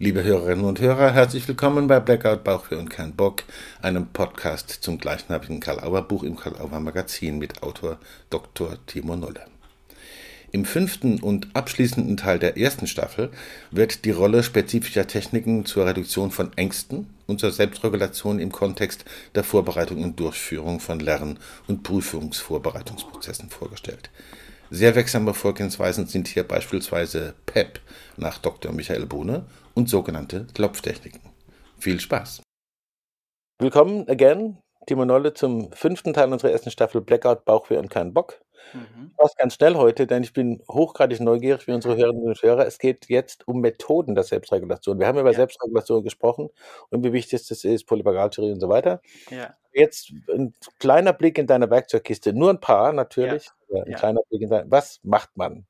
Liebe Hörerinnen und Hörer, herzlich willkommen bei Blackout Bauchweh und kein Bock, einem Podcast zum gleichnamigen Karl-Auer-Buch im Karl-Auer-Magazin mit Autor Dr. Timo Nolle. Im fünften und abschließenden Teil der ersten Staffel wird die Rolle spezifischer Techniken zur Reduktion von Ängsten und zur Selbstregulation im Kontext der Vorbereitung und Durchführung von Lern- und Prüfungsvorbereitungsprozessen vorgestellt. Sehr wirksame Vorgehensweisen sind hier beispielsweise PEP nach Dr. Michael Bohne und sogenannte Klopftechniken. Viel Spaß! Willkommen again, Timo Nolle, zum fünften Teil unserer ersten Staffel Blackout, Bauchweh und kein Bock. Mhm. Das ganz schnell heute, denn ich bin hochgradig neugierig wie unsere Hörerinnen und Hörer. Es geht jetzt um Methoden der Selbstregulation. Wir haben über ja. Selbstregulation gesprochen und wie wichtig das ist, Polyvagaltheorie und so weiter. Ja. Jetzt ein kleiner Blick in deine Werkzeugkiste, nur ein paar natürlich. Ja. Ein kleiner Blick in deine, was macht man?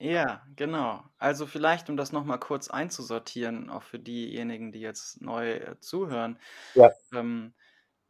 Ja, genau. Also vielleicht, um das nochmal kurz einzusortieren, auch für diejenigen, die jetzt neu äh, zuhören. Ja. Ähm,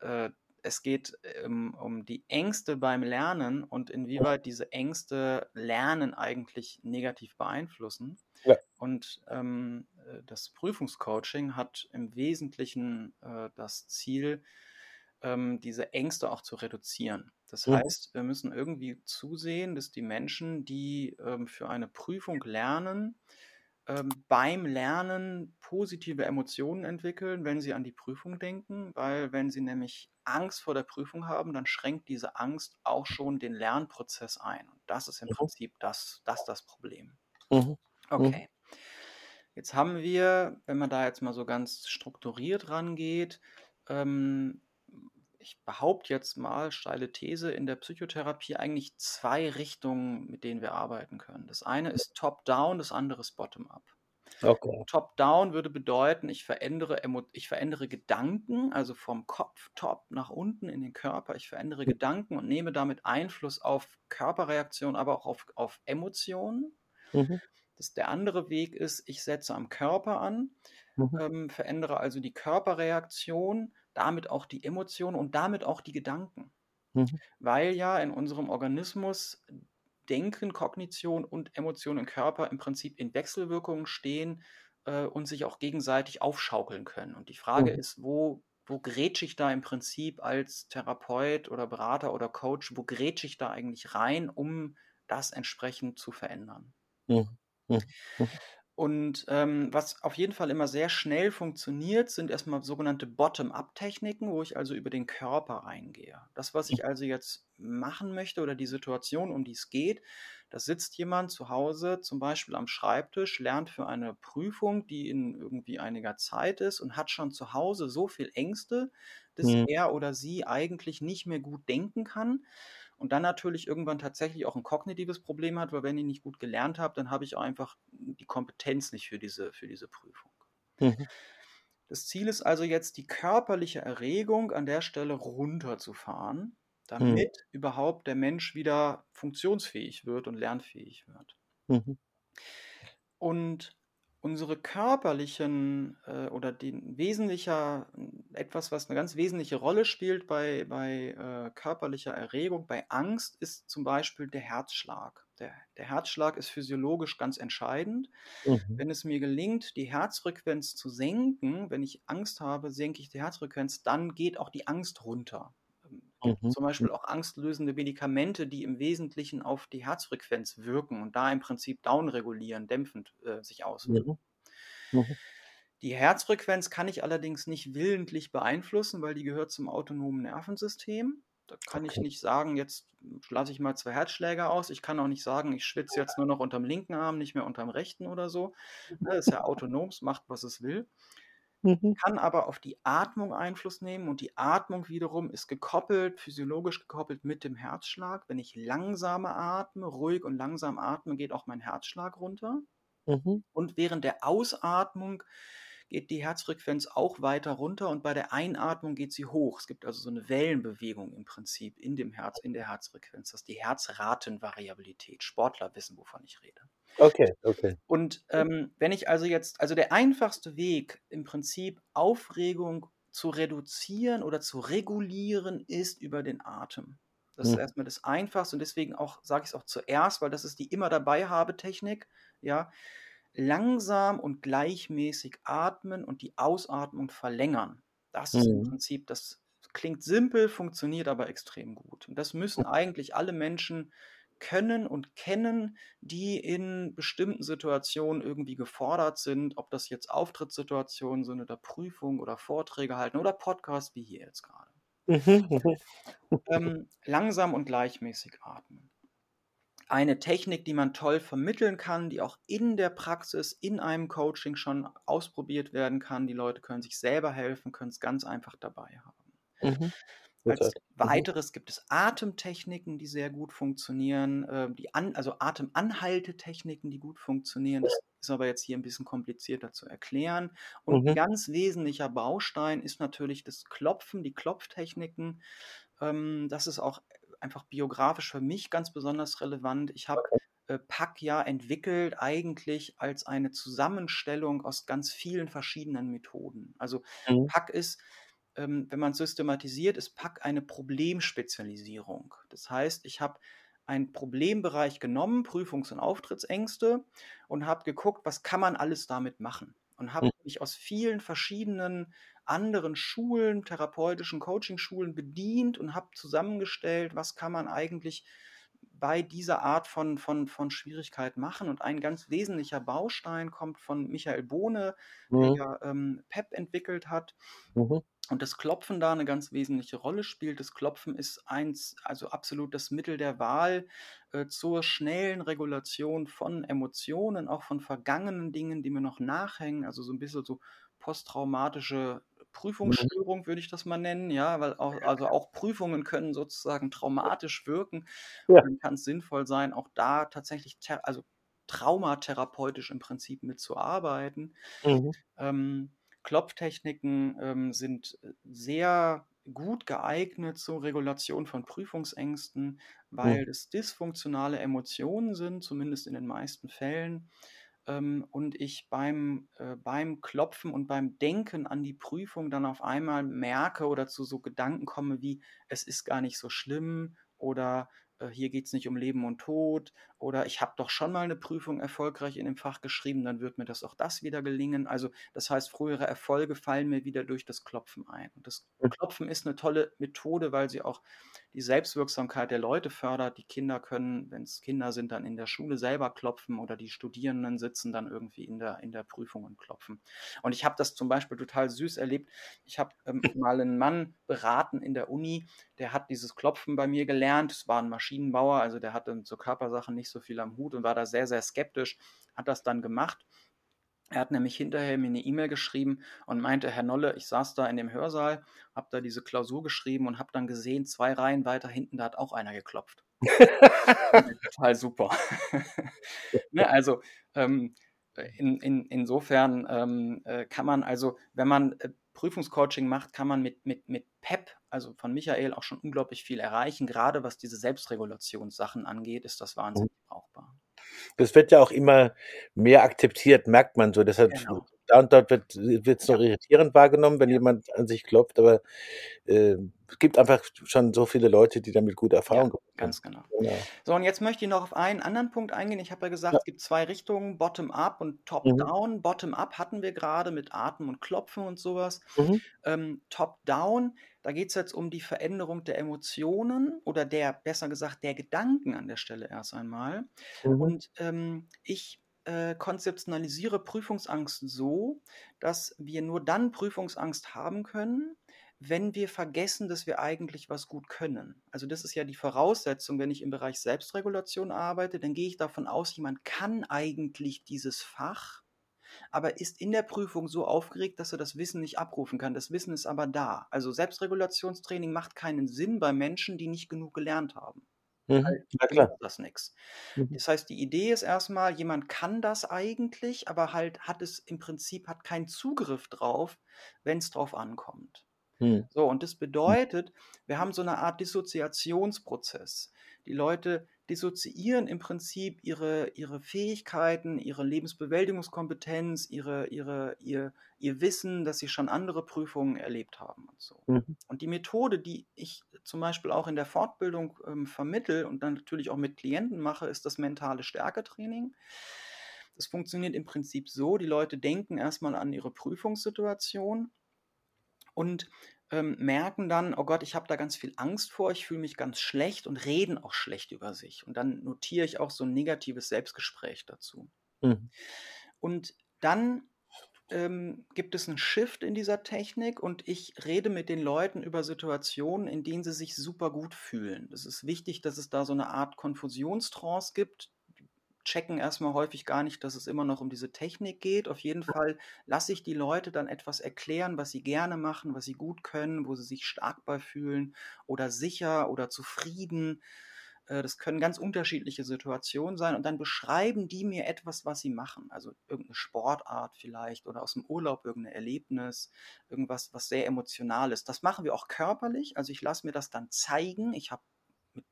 äh, es geht ähm, um die Ängste beim Lernen und inwieweit diese Ängste Lernen eigentlich negativ beeinflussen. Ja. Und ähm, äh, das Prüfungscoaching hat im Wesentlichen äh, das Ziel, ähm, diese Ängste auch zu reduzieren. Das mhm. heißt, wir müssen irgendwie zusehen, dass die Menschen, die ähm, für eine Prüfung lernen, ähm, beim Lernen positive Emotionen entwickeln, wenn sie an die Prüfung denken, weil wenn sie nämlich Angst vor der Prüfung haben, dann schränkt diese Angst auch schon den Lernprozess ein. Und das ist im mhm. Prinzip das, das, das Problem. Mhm. mhm. Okay. Jetzt haben wir, wenn man da jetzt mal so ganz strukturiert rangeht, ähm, ich behaupte jetzt mal, steile These, in der Psychotherapie eigentlich zwei Richtungen, mit denen wir arbeiten können. Das eine ist Top-Down, das andere ist Bottom-Up. Okay. Top-Down würde bedeuten, ich verändere, ich verändere Gedanken, also vom Kopf top nach unten in den Körper. Ich verändere. Gedanken und nehme damit Einfluss auf Körperreaktionen, aber auch auf, auf Emotionen. Mhm. Das, der andere Weg ist, ich setze am Körper an, mhm. ähm, verändere also die Körperreaktion damit auch die Emotionen und damit auch die Gedanken. Mhm. Weil ja in unserem Organismus Denken, Kognition und Emotionen im Körper im Prinzip in Wechselwirkungen stehen äh, und sich auch gegenseitig aufschaukeln können. Und die Frage mhm. ist, wo, wo grätsche ich da im Prinzip als Therapeut oder Berater oder Coach, wo grätsche ich da eigentlich rein, um das entsprechend zu verändern? Mhm. Und ähm, was auf jeden Fall immer sehr schnell funktioniert, sind erstmal sogenannte Bottom-up-Techniken, wo ich also über den Körper reingehe. Das, was ich also jetzt machen möchte oder die Situation, um die es geht, da sitzt jemand zu Hause, zum Beispiel am Schreibtisch, lernt für eine Prüfung, die in irgendwie einiger Zeit ist und hat schon zu Hause so viel Ängste, dass mhm. er oder sie eigentlich nicht mehr gut denken kann und dann natürlich irgendwann tatsächlich auch ein kognitives Problem hat, weil wenn ich nicht gut gelernt habe, dann habe ich einfach die Kompetenz nicht für diese, für diese Prüfung. Mhm. Das Ziel ist also jetzt, die körperliche Erregung an der Stelle runterzufahren, mhm. damit mhm. überhaupt der Mensch wieder funktionsfähig wird und lernfähig wird. Mhm. Und unsere körperlichen äh, oder den wesentlicher, etwas, was eine ganz wesentliche Rolle spielt bei, bei äh, körperlicher Erregung, bei Angst, ist zum Beispiel der Herzschlag. Der, der Herzschlag ist physiologisch ganz entscheidend. Mhm. Wenn es mir gelingt, die Herzfrequenz zu senken, wenn ich Angst habe, senke ich die Herzfrequenz, dann geht auch die Angst runter. Mhm. Zum Beispiel auch angstlösende Medikamente, die im Wesentlichen auf die Herzfrequenz wirken und da im Prinzip downregulieren, dämpfend äh, sich auswirken. Mhm. Mhm. Die Herzfrequenz kann ich allerdings nicht willentlich beeinflussen, weil die gehört zum autonomen Nervensystem. Da kann okay. ich nicht sagen, jetzt lasse ich mal zwei Herzschläge aus. Ich kann auch nicht sagen, ich schwitze jetzt nur noch unterm linken Arm, nicht mehr unterm rechten oder so. Das ist ja autonom, es macht, was es will. Mhm. Kann aber auf die Atmung Einfluss nehmen und die Atmung wiederum ist gekoppelt, physiologisch gekoppelt mit dem Herzschlag. Wenn ich langsamer atme, ruhig und langsam atme, geht auch mein Herzschlag runter. Mhm. Und während der Ausatmung geht die Herzfrequenz auch weiter runter und bei der Einatmung geht sie hoch. Es gibt also so eine Wellenbewegung im Prinzip in dem Herz, in der Herzfrequenz. Das ist die Herzratenvariabilität. Sportler wissen, wovon ich rede. Okay, okay. Und ähm, wenn ich also jetzt, also der einfachste Weg im Prinzip Aufregung zu reduzieren oder zu regulieren ist über den Atem. Das ist hm. erstmal das Einfachste und deswegen auch, sage ich es auch zuerst, weil das ist die immer dabei habe Technik. Ja, langsam und gleichmäßig atmen und die Ausatmung verlängern. Das ist im Mhm. Prinzip, das klingt simpel, funktioniert aber extrem gut. Und das müssen eigentlich alle Menschen können und kennen, die in bestimmten Situationen irgendwie gefordert sind, ob das jetzt Auftrittssituationen sind oder Prüfungen oder Vorträge halten oder Podcasts wie hier jetzt gerade. Mhm, mhm. Ähm, langsam und gleichmäßig atmen. Eine Technik, die man toll vermitteln kann, die auch in der Praxis, in einem Coaching schon ausprobiert werden kann. Die Leute können sich selber helfen, können es ganz einfach dabei haben. Mhm. Als. Mhm. weiteres gibt es Atemtechniken, die sehr gut funktionieren, äh, die an, also Atemanhaltetechniken, die gut funktionieren. Das ist aber jetzt hier ein bisschen komplizierter zu erklären. Und ein Mhm. ganz wesentlicher Baustein ist natürlich das Klopfen, die Klopftechniken. Ähm, das ist auch einfach biografisch für mich ganz besonders relevant. Ich habe äh, PAC ja entwickelt eigentlich als eine Zusammenstellung aus ganz vielen verschiedenen Methoden. Also Mhm. PAC ist, ähm, wenn man es systematisiert, ist PAC eine Problemspezialisierung. Das heißt, ich habe einen Problembereich genommen, Prüfungs- und Auftrittsängste, und habe geguckt, was kann man alles damit machen. Und habe Mhm. mich aus vielen verschiedenen anderen Schulen, therapeutischen Coaching-Schulen bedient und habe zusammengestellt, was kann man eigentlich bei dieser Art von, von, von Schwierigkeit machen. Und ein ganz wesentlicher Baustein kommt von Michael Bohne, der Mhm. ja ähm, PEP entwickelt hat. Mhm. Und das Klopfen da eine ganz wesentliche Rolle spielt. Das Klopfen ist eins, also absolut das Mittel der Wahl äh, zur schnellen Regulation von Emotionen, auch von vergangenen Dingen, die mir noch nachhängen. Also so ein bisschen so posttraumatische. Prüfungsstörung würde ich das mal nennen, ja, weil auch, also auch Prüfungen können sozusagen traumatisch wirken. Ja. Und dann kann es sinnvoll sein, auch da tatsächlich, also traumatherapeutisch im Prinzip mitzuarbeiten. Mhm. Ähm, Klopftechniken ähm, sind sehr gut geeignet zur Regulation von Prüfungsängsten, weil Mhm. es dysfunktionale Emotionen sind, zumindest in den meisten Fällen. Ähm, und ich beim, äh, beim Klopfen und beim Denken an die Prüfung dann auf einmal merke oder zu so Gedanken komme wie, es ist gar nicht so schlimm oder hier geht es nicht um Leben und Tod oder ich habe doch schon mal eine Prüfung erfolgreich in dem Fach geschrieben, dann wird mir das auch das wieder gelingen. Also das heißt, frühere Erfolge fallen mir wieder durch das Klopfen ein. Und das. Klopfen ist eine tolle Methode, weil sie auch die Selbstwirksamkeit der Leute fördert. Die Kinder können, wenn es Kinder sind, dann in der Schule selber klopfen oder die Studierenden sitzen dann irgendwie in der, in der Prüfung und klopfen. Und ich habe das zum Beispiel total süß erlebt. Ich habe ähm, mal einen Mann beraten in der Uni, der hat dieses Klopfen bei mir gelernt. Es war ein Maschinenbauer, also der hatte zur Körpersachen nicht so viel am Hut und war da sehr, sehr skeptisch, hat das dann gemacht. Er hat nämlich hinterher mir eine E-Mail geschrieben und meinte, Herr Nolle, ich saß da in dem Hörsaal, habe da diese Klausur geschrieben und habe dann gesehen, zwei Reihen weiter hinten, da hat auch einer geklopft. Total super. ne, also ähm, in, in, insofern ähm, äh, kann man also, wenn man äh, Prüfungscoaching macht, kann man mit, mit, mit PEP, also von Michael, auch schon unglaublich viel erreichen. Gerade was diese Selbstregulationssachen angeht, ist das wahnsinnig brauchbar. Das wird ja auch immer mehr akzeptiert, merkt man so. Deshalb Genau. Da und dort wird es noch irritierend wahrgenommen, wenn jemand an sich klopft, aber äh, es gibt einfach schon so viele Leute, die damit gute Erfahrungen gemacht haben. Ganz genau. Genau. So, und jetzt möchte ich noch auf einen anderen Punkt eingehen. Ich habe ja gesagt, Ja. es gibt zwei Richtungen, Bottom-up und Mhm. Top-down. Bottom-up hatten wir gerade mit Atmen und Klopfen und sowas. Mhm. Ähm, Top-down, da geht es jetzt um die Veränderung der Emotionen oder der, besser gesagt, der Gedanken an der Stelle erst einmal. Mhm. Und ähm, ich äh, konzeptionalisiere Prüfungsangst so, dass wir nur dann Prüfungsangst haben können, wenn wir vergessen, dass wir eigentlich was gut können. Also das ist ja die Voraussetzung, wenn ich im Bereich Selbstregulation arbeite, dann gehe ich davon aus, jemand kann eigentlich dieses Fach, aber ist in der Prüfung so aufgeregt, dass er das Wissen nicht abrufen kann. Das Wissen ist aber da. Also Selbstregulationstraining macht keinen Sinn bei Menschen, die nicht genug gelernt haben. Mhm. Weil Ja, klar. das nichts. Mhm. Das heißt, die Idee ist erstmal, jemand kann das eigentlich, aber halt hat es im Prinzip hat keinen Zugriff drauf, wenn es drauf ankommt. Mhm. So, und das bedeutet, wir haben so eine Art Dissoziationsprozess. Die Leute dissoziieren im Prinzip ihre, ihre Fähigkeiten, ihre Lebensbewältigungskompetenz, ihre, ihre, ihr, ihr Wissen, dass sie schon andere Prüfungen erlebt haben und so. Mhm. Und die Methode, die ich zum Beispiel auch in der Fortbildung ähm, vermittel und dann natürlich auch mit Klienten mache, ist das mentale Stärketraining. Das funktioniert im Prinzip so, die Leute denken erstmal an ihre Prüfungssituation und ähm, merken dann, oh Gott, ich habe da ganz viel Angst vor, ich fühle mich ganz schlecht und reden auch schlecht über sich. Und dann notiere ich auch so ein negatives Selbstgespräch dazu. Mhm. Und dann ähm, gibt es einen Shift in dieser Technik und ich rede mit den Leuten über Situationen, in denen sie sich super gut fühlen. Es ist wichtig, dass es da so eine Art Konfusionstrance gibt, checken erstmal häufig gar nicht, dass es immer noch um diese Technik geht. Auf jeden Fall lasse ich die Leute dann etwas erklären, was sie gerne machen, was sie gut können, wo sie sich stark bei fühlen oder sicher oder zufrieden. Äh, das können ganz unterschiedliche Situationen sein und dann beschreiben die mir etwas, was sie machen. Also irgendeine Sportart vielleicht oder aus dem Urlaub irgendein Erlebnis, irgendwas, was sehr emotional ist. Das machen wir auch körperlich. Also ich lasse mir das dann zeigen. Ich habe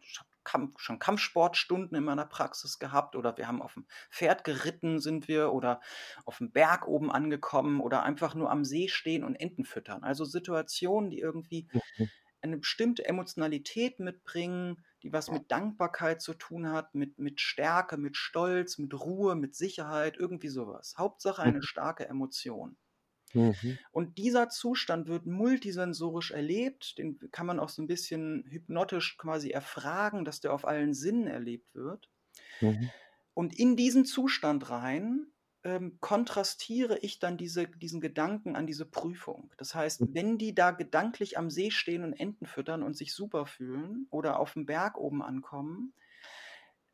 ich hab Kampf, schon Kampfsportstunden in meiner Praxis gehabt oder wir haben auf dem Pferd geritten sind wir oder auf dem Berg oben angekommen oder einfach nur am See stehen und Enten füttern. Also Situationen, die irgendwie mhm. eine bestimmte Emotionalität mitbringen, die was mit Dankbarkeit zu tun hat, mit, mit Stärke, mit Stolz, mit Ruhe, mit Sicherheit, irgendwie sowas. Hauptsache eine mhm. starke Emotion. Mhm. Und dieser Zustand wird multisensorisch erlebt, den kann man auch so ein bisschen hypnotisch quasi erfragen, dass der auf allen Sinnen erlebt wird. Mhm. Und in diesen Zustand rein ähm, kontrastiere ich dann diese, diesen Gedanken an diese Prüfung. Das heißt, mhm. wenn die da gedanklich am See stehen und Enten füttern und sich super fühlen oder auf dem Berg oben ankommen,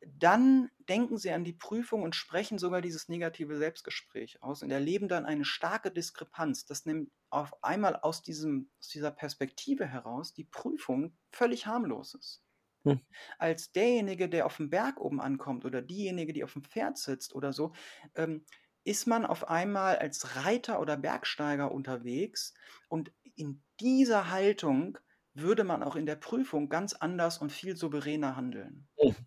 dann denken sie an die Prüfung und sprechen sogar dieses negative Selbstgespräch aus und erleben dann eine starke Diskrepanz. Das nimmt auf einmal aus, diesem, aus dieser Perspektive heraus die Prüfung völlig harmlos ist. Hm. Als derjenige, der auf dem Berg oben ankommt oder diejenige, die auf dem Pferd sitzt oder so, ähm, ist man auf einmal als Reiter oder Bergsteiger unterwegs und in dieser Haltung würde man auch in der Prüfung ganz anders und viel souveräner handeln. Hm.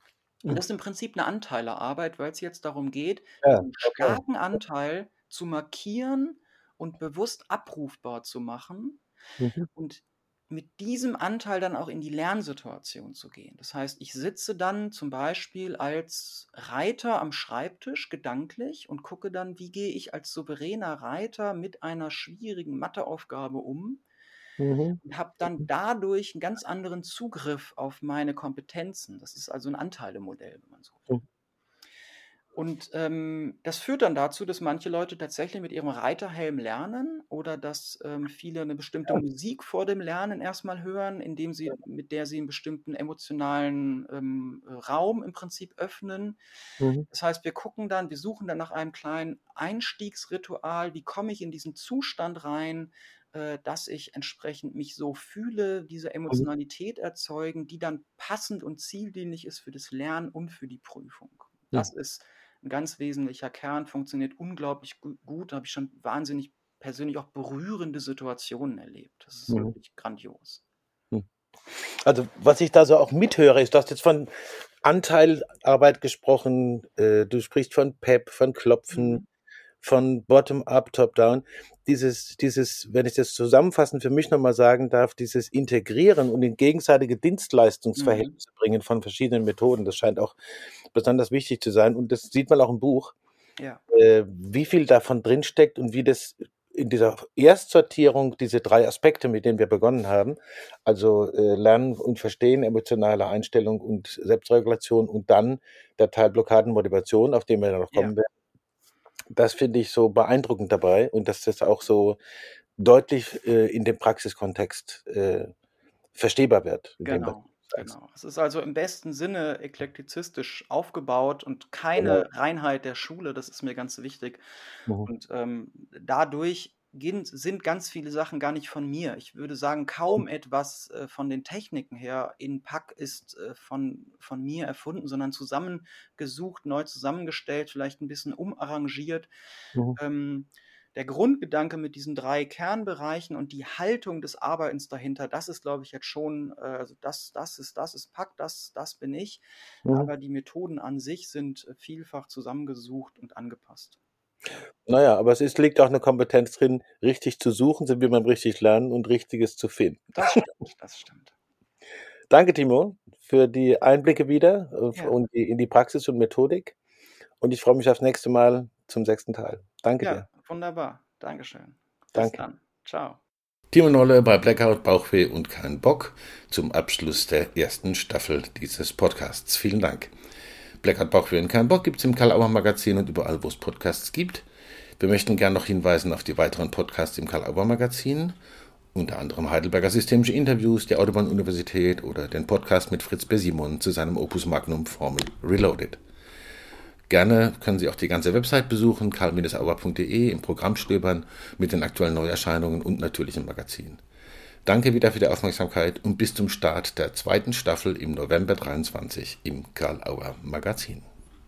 Und das ist im Prinzip eine Anteilerarbeit, weil es jetzt darum geht, Ja, einen okay. starken Anteil zu markieren und bewusst abrufbar zu machen Mhm. und mit diesem Anteil dann auch in die Lernsituation zu gehen. Das heißt, ich sitze dann zum Beispiel als Reiter am Schreibtisch gedanklich und gucke dann, wie gehe ich als souveräner Reiter mit einer schwierigen Matheaufgabe um Mhm. und habe dann dadurch einen ganz anderen Zugriff auf meine Kompetenzen. Das ist also ein Anteilemodell, wenn man so will. Mhm. Und ähm, das führt dann dazu, dass manche Leute tatsächlich mit ihrem Reiterhelm lernen oder dass ähm, viele eine bestimmte. Musik vor dem Lernen erstmal hören, indem sie, mit der sie einen bestimmten emotionalen ähm, Raum im Prinzip öffnen. Mhm. Das heißt, wir gucken dann, wir suchen dann nach einem kleinen Einstiegsritual, wie komme ich in diesen Zustand rein, äh, dass ich entsprechend mich so fühle, diese mhm. Emotionalität erzeugen, die dann passend und zieldienlich ist für das Lernen und für die Prüfung. Das ja. ist ein ganz wesentlicher Kern, funktioniert unglaublich gut. Da habe ich schon wahnsinnig persönlich auch berührende Situationen erlebt. Das ist mhm. wirklich grandios. Hm. Also, was ich da so auch mithöre, ist, du hast jetzt von Anteilarbeit gesprochen, äh, du sprichst von PEP, von Klopfen, mhm von Bottom-up, Top-down. Dieses, dieses, wenn ich das zusammenfassend für mich nochmal sagen darf, dieses Integrieren und in gegenseitige Dienstleistungsverhältnisse mhm. bringen von verschiedenen Methoden, das scheint auch besonders wichtig zu sein. Und das sieht man auch im Buch, ja. äh, wie viel davon drinsteckt und wie das in dieser Erstsortierung diese drei Aspekte, mit denen wir begonnen haben, also äh, Lernen und Verstehen, emotionale Einstellung und Selbstregulation und dann der Teil Blockaden, Motivation, auf den wir noch kommen ja. werden, das finde ich so beeindruckend dabei und dass das auch so deutlich äh, in dem Praxiskontext äh, verstehbar wird. Genau. Genau. Es ist also im besten Sinne eklektizistisch aufgebaut und keine genau. Reinheit der Schule, das ist mir ganz wichtig. Mhm. Und ähm, dadurch sind ganz viele Sachen gar nicht von mir. Ich würde sagen, kaum mhm. etwas äh, von den Techniken her in Pack ist äh, von, von mir erfunden, sondern zusammengesucht, neu zusammengestellt, vielleicht ein bisschen umarrangiert. Mhm. Ähm, der Grundgedanke mit diesen drei Kernbereichen und die Haltung des Arbeitens dahinter, das ist, glaube ich, jetzt schon, äh, also das, das ist, das ist Pack, das, das bin ich. Mhm. Aber die Methoden an sich sind vielfach zusammengesucht und angepasst. Naja, aber es ist, liegt auch eine Kompetenz drin, richtig zu suchen, so wie man richtig lernen und Richtiges zu finden. Das stimmt, das stimmt. Danke, Timo, für die Einblicke wieder äh, ja. und die, in die Praxis und Methodik. Und ich freue mich aufs nächste Mal zum sechsten Teil. Danke ja, dir. Wunderbar. Dankeschön. Bis Danke. dann. Ciao. Timo Nolle bei Blackout, Bauchweh und kein Bock zum Abschluss der ersten Staffel dieses Podcasts. Vielen Dank. Blackout, Bauchweh und kein Bock gibt es im Karl-Auer Magazin und überall, wo es Podcasts gibt. Wir möchten gern noch hinweisen auf die weiteren Podcasts im Karl-Auer Magazin, unter anderem Heidelberger Systemische Interviews, die Autobahn-Universität oder den Podcast mit Fritz Besimon zu seinem Opus Magnum Formel Reloaded. Gerne können Sie auch die ganze Website besuchen, karl-auer.de, im Programm stöbern mit den aktuellen Neuerscheinungen und natürlich im Magazin. Danke wieder für die Aufmerksamkeit und bis zum Start der zweiten Staffel im November 23 im Karl Auer Magazin.